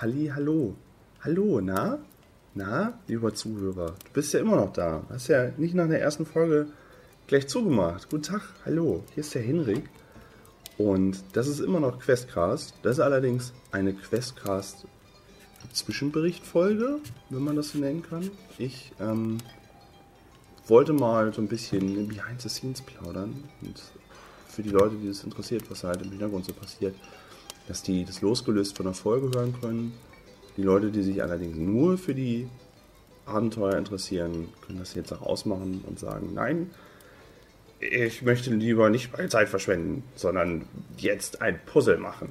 Halli, hallo. Hallo, na? Na, lieber Zuhörer, du bist ja immer noch da. Hast ja nicht nach der ersten Folge gleich zugemacht. Guten Tag, hallo, hier ist der Henrik. Und das ist immer noch Questcast. Das ist allerdings eine Questcast Zwischenberichtfolge, wenn man das so nennen kann. Ich ähm, wollte mal so ein bisschen behind the scenes plaudern und für die Leute, die es interessiert, was halt im Hintergrund so passiert, dass die das losgelöst von der Folge hören können. Die Leute, die sich allerdings nur für die Abenteuer interessieren, können das jetzt auch ausmachen und sagen, nein, ich möchte lieber nicht meine Zeit verschwenden, sondern jetzt ein Puzzle machen.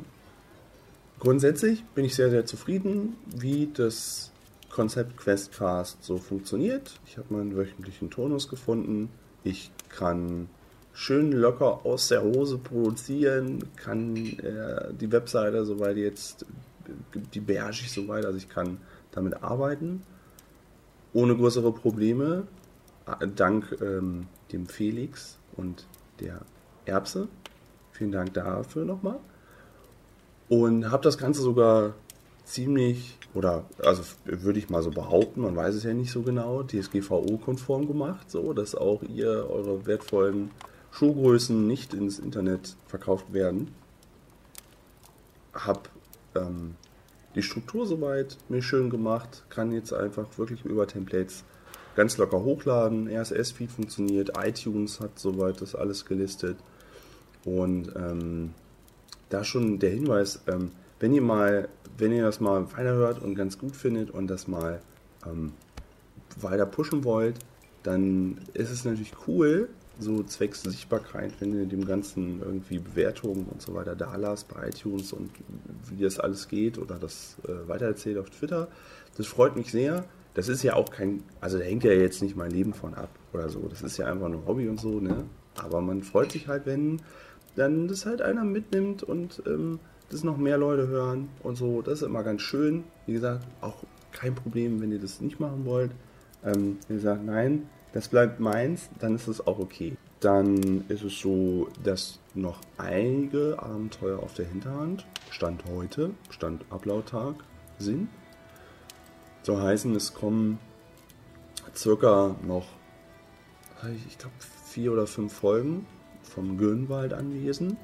Grundsätzlich bin ich sehr, sehr zufrieden, wie das Konzept Questcast so funktioniert. Ich habe meinen wöchentlichen Tonus gefunden. Ich kann schön locker aus der Hose produzieren, kann äh, die Webseite soweit jetzt, die beherrsche ich soweit, also ich kann damit arbeiten, ohne größere Probleme, dank ähm, dem Felix und der Erbse. Vielen Dank dafür nochmal. Und habe das Ganze sogar ziemlich, oder also würde ich mal so behaupten, man weiß es ja nicht so genau, DSGVO-konform gemacht, so dass auch ihr eure wertvollen Schuhgrößen nicht ins Internet verkauft werden. Hab ähm, die Struktur soweit mir schön gemacht, kann jetzt einfach wirklich über Templates ganz locker hochladen. RSS-Feed funktioniert, iTunes hat soweit das alles gelistet. Und ähm, da schon der Hinweis, ähm, wenn ihr mal, wenn ihr das mal weiterhört und ganz gut findet und das mal ähm, weiter pushen wollt, dann ist es natürlich cool, so zwecks Sichtbarkeit, wenn ihr dem Ganzen irgendwie Bewertungen und so weiter da lasst bei iTunes und wie das alles geht oder das äh, weitererzählt auf Twitter. Das freut mich sehr. Das ist ja auch kein, also da hängt ja jetzt nicht mein Leben von ab oder so. Das ist ja einfach nur Hobby und so, ne? Aber man freut sich halt, wenn dann das halt einer mitnimmt und ähm, das noch mehr Leute hören und so. Das ist immer ganz schön. Wie gesagt, auch kein Problem, wenn ihr das nicht machen wollt. Ähm, wenn ihr sagt, nein, das bleibt meins, dann ist es auch okay. Dann ist es so, dass noch einige Abenteuer auf der Hinterhand, Stand heute, Stand Upload-Tag, sind. So heißen, es kommen circa noch, ich glaube, vier oder fünf Folgen vom Gönwald anwesen.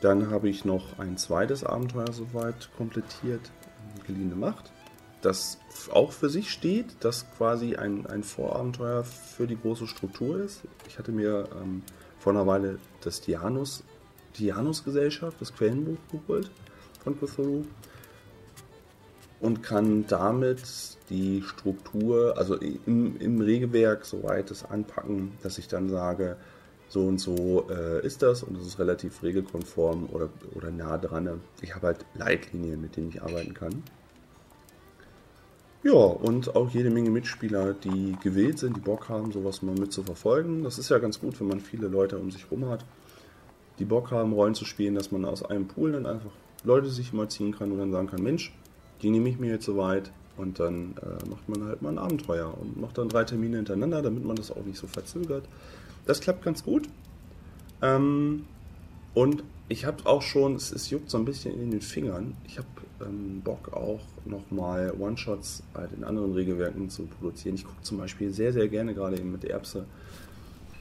Dann habe ich noch ein zweites Abenteuer soweit komplettiert, geliehene Macht, das auch für sich steht, das quasi ein, ein Vorabenteuer für die große Struktur ist. Ich hatte mir ähm, vor einer Weile das Dianus, Dianus-Gesellschaft, das Quellenbuch geholt von Cthulhu und kann damit die Struktur, also im, im Regelwerk soweit es anpacken, dass ich dann sage, so und so äh, ist das und es ist relativ regelkonform oder, oder nah dran. Ich habe halt Leitlinien, mit denen ich arbeiten kann. Ja, und auch jede Menge Mitspieler, die gewählt sind, die Bock haben, sowas mal mit zu verfolgen. Das ist ja ganz gut, wenn man viele Leute um sich rum hat, die Bock haben, Rollen zu spielen, dass man aus einem Pool dann einfach Leute sich mal ziehen kann und dann sagen kann, Mensch, die nehme ich mir jetzt soweit und dann äh, macht man halt mal ein Abenteuer und macht dann drei Termine hintereinander, damit man das auch nicht so verzögert. Das klappt ganz gut. Ähm, und ich habe auch schon, es, es, juckt so ein bisschen in den Fingern. Ich habe ähm, Bock auch nochmal One-Shots halt in anderen Regelwerken zu produzieren. Ich gucke zum Beispiel sehr, sehr gerne gerade eben mit Erbse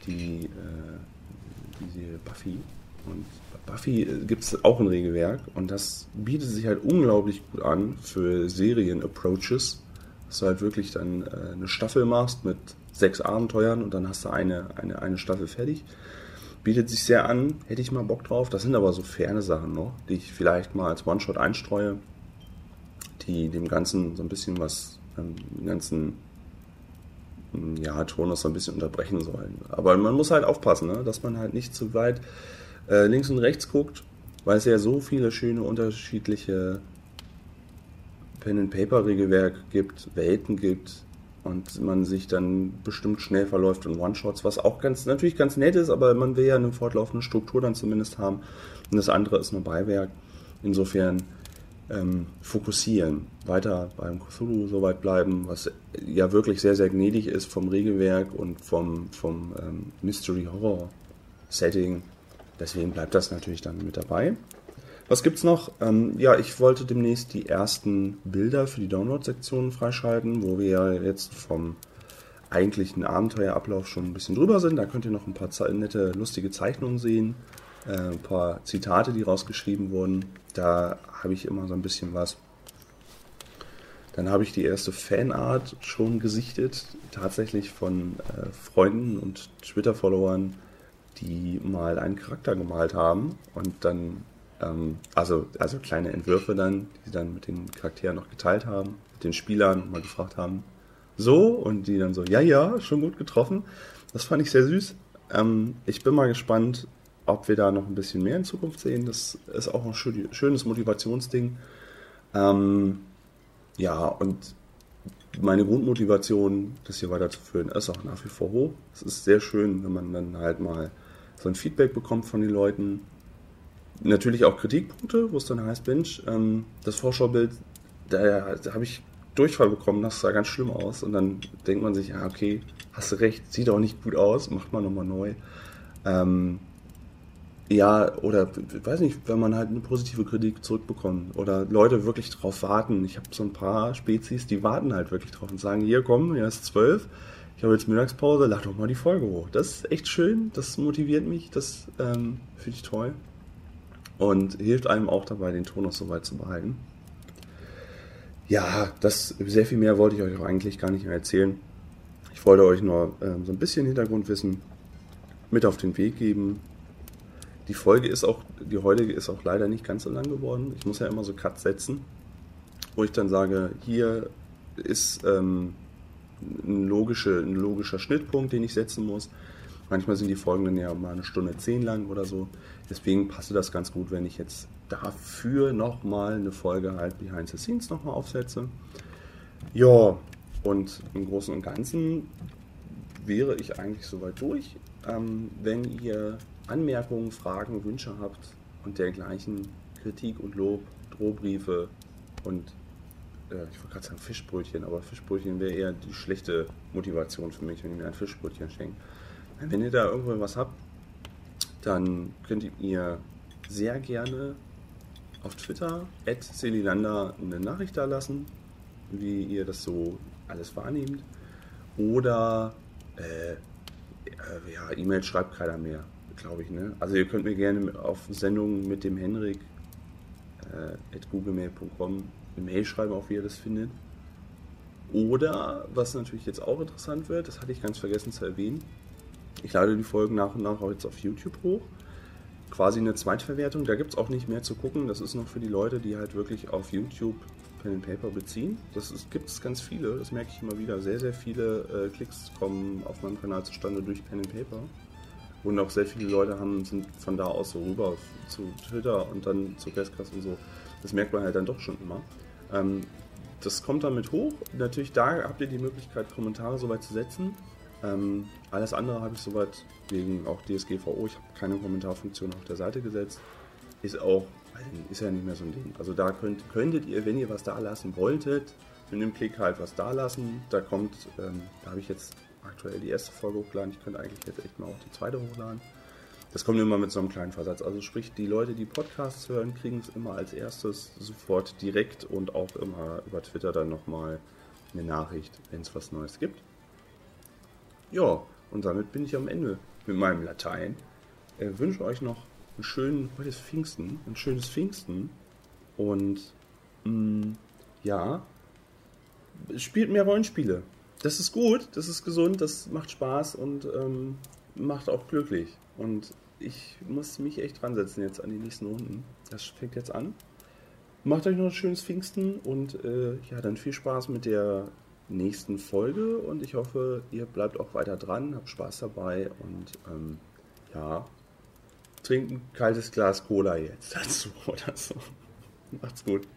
die, äh, diese Buffy. Und Buffy äh, gibt es auch ein Regelwerk und das bietet sich halt unglaublich gut an für Serien-Approaches, dass du halt wirklich dann äh, eine Staffel machst mit sechs Abenteuern und dann hast du eine, eine, eine Staffel fertig. Bietet sich sehr an, hätte ich mal Bock drauf. Das sind aber so ferne Sachen noch, die ich vielleicht mal als One-Shot einstreue, die dem Ganzen so ein bisschen was, ähm, den ganzen hm, ja, Tonus so ein bisschen unterbrechen sollen. Aber man muss halt aufpassen, ne? dass man halt nicht zu weit äh, links und rechts guckt, weil es ja so viele schöne unterschiedliche Pen-and-Paper-Regelwerk gibt, Welten gibt, und man sich dann bestimmt schnell verläuft in One-Shots, was auch ganz natürlich ganz nett ist, aber man will ja eine fortlaufende Struktur dann zumindest haben. Und das andere ist nur Beiwerk. Insofern ähm, fokussieren, weiter beim Cthulhu so weit bleiben, was ja wirklich sehr, sehr gnädig ist vom Regelwerk und vom, vom ähm, Mystery Horror Setting. Deswegen bleibt das natürlich dann mit dabei. Was gibt's noch? Ähm, ja, ich wollte demnächst die ersten Bilder für die Download-Sektion freischalten, wo wir ja jetzt vom eigentlichen Abenteuerablauf schon ein bisschen drüber sind. Da könnt ihr noch ein paar nette, lustige Zeichnungen sehen, äh, ein paar Zitate, die rausgeschrieben wurden. Da habe ich immer so ein bisschen was. Dann habe ich die erste Fanart schon gesichtet, tatsächlich von äh, Freunden und Twitter-Followern, die mal einen Charakter gemalt haben und dann ähm, also, also kleine Entwürfe dann, die sie dann mit den Charakteren noch geteilt haben, mit den Spielern mal gefragt haben, so, und die dann so, ja, ja, schon gut getroffen. Das fand ich sehr süß. Ähm, ich bin mal gespannt, ob wir da noch ein bisschen mehr in Zukunft sehen. Das ist auch ein schönes Motivationsding. Ähm, ja, und meine Grundmotivation, das hier weiterzuführen, ist auch nach wie vor hoch. Es ist sehr schön, wenn man dann halt mal so ein Feedback bekommt von den Leuten, natürlich auch Kritikpunkte, wo es dann heißt, Mensch, ähm, das Vorschaubild, da, da habe ich Durchfall bekommen, das sah ganz schlimm aus. Und dann denkt man sich, ja, okay, hast du recht, sieht auch nicht gut aus, macht man nochmal neu. Ähm, ja, oder weiß nicht, wenn man halt eine positive Kritik zurückbekommt oder Leute wirklich drauf warten. Ich habe so ein paar Spezies, die warten halt wirklich drauf und sagen, hier komm, hier ist zwölf, ich habe jetzt Mittagspause, lad doch mal die Folge hoch. Das ist echt schön, das motiviert mich, das ähm, finde ich toll und hilft einem auch dabei, den Ton noch so weit zu behalten. Ja, das sehr viel mehr wollte ich euch auch eigentlich gar nicht mehr erzählen. Ich wollte euch nur äh, so ein bisschen Hintergrundwissen mit auf den Weg geben. Die Folge ist auch, die heutige ist auch leider nicht ganz so lang geworden. Ich muss ja immer so Cuts setzen, wo ich dann sage, hier ist ähm, ein, logische, ein logischer Schnittpunkt, den ich setzen muss. Manchmal sind die Folgen dann ja mal eine Stunde zehn lang oder so. Deswegen passte das ganz gut, wenn ich jetzt dafür nochmal eine Folge halt Behind the Scenes nochmal aufsetze. Ja, und im Großen und Ganzen wäre ich eigentlich soweit durch. Ähm, wenn ihr Anmerkungen, Fragen, Wünsche habt und dergleichen, Kritik und Lob, Drohbriefe und äh, ich wollte gerade sagen Fischbrötchen, aber Fischbrötchen wäre eher die schlechte Motivation für mich, wenn ihr mir ein Fischbrötchen schenkt. Wenn ihr da irgendwo was habt, dann könnt ihr sehr gerne auf Twitter at Celilander eine Nachricht da lassen, wie ihr das so alles wahrnehmt. Oder äh, äh, ja, E-Mail schreibt keiner mehr, glaube ich. Ne? Also ihr könnt mir gerne auf Sendungen mit dem Henrik äh, at googlemail.com eine Mail schreiben, auch wie ihr das findet. Oder, was natürlich jetzt auch interessant wird, das hatte ich ganz vergessen zu erwähnen, ich lade die Folgen nach und nach auch jetzt auf YouTube hoch. Quasi eine Zweitverwertung. Da gibt es auch nicht mehr zu gucken. Das ist noch für die Leute, die halt wirklich auf YouTube Pen and Paper beziehen. Das gibt es ganz viele. Das merke ich immer wieder. Sehr, sehr viele äh, Klicks kommen auf meinem Kanal zustande durch Pen and Paper. Und auch sehr viele Leute haben, sind von da aus so rüber zu Twitter und dann zu Guestcast und so. Das merkt man halt dann doch schon immer. Ähm, das kommt damit hoch. Natürlich, da habt ihr die Möglichkeit, Kommentare soweit zu setzen. Ähm, alles andere habe ich soweit wegen auch DSGVO, ich habe keine Kommentarfunktion auf der Seite gesetzt. Ist auch, ist ja nicht mehr so ein Ding. Also da könnt, könntet ihr, wenn ihr was da lassen wolltet, mit einem Klick halt was da lassen. Da kommt, ähm, da habe ich jetzt aktuell die erste Folge hochgeladen. Ich könnte eigentlich jetzt echt mal auch die zweite hochladen. Das kommt immer mit so einem kleinen Versatz. Also sprich, die Leute, die Podcasts hören, kriegen es immer als erstes sofort direkt und auch immer über Twitter dann nochmal eine Nachricht, wenn es was Neues gibt. Ja, und damit bin ich am Ende mit meinem Latein. Ich äh, wünsche euch noch einen schönen, heute ist Pfingsten, ein schönes Pfingsten. Und mh, mm, ja, spielt mehr Rollenspiele. Das ist gut, das ist gesund, das macht Spaß und ähm, macht auch glücklich. Und ich muss mich echt dran setzen jetzt an die nächsten Runden. Das fängt jetzt an. Macht euch noch ein schönes Pfingsten und äh, ja, dann viel Spaß mit der nächsten Folge und ich hoffe, ihr bleibt auch weiter dran, habt Spaß dabei und ähm, ja, trinkt ein kaltes Glas Cola jetzt dazu oder so. Macht's gut.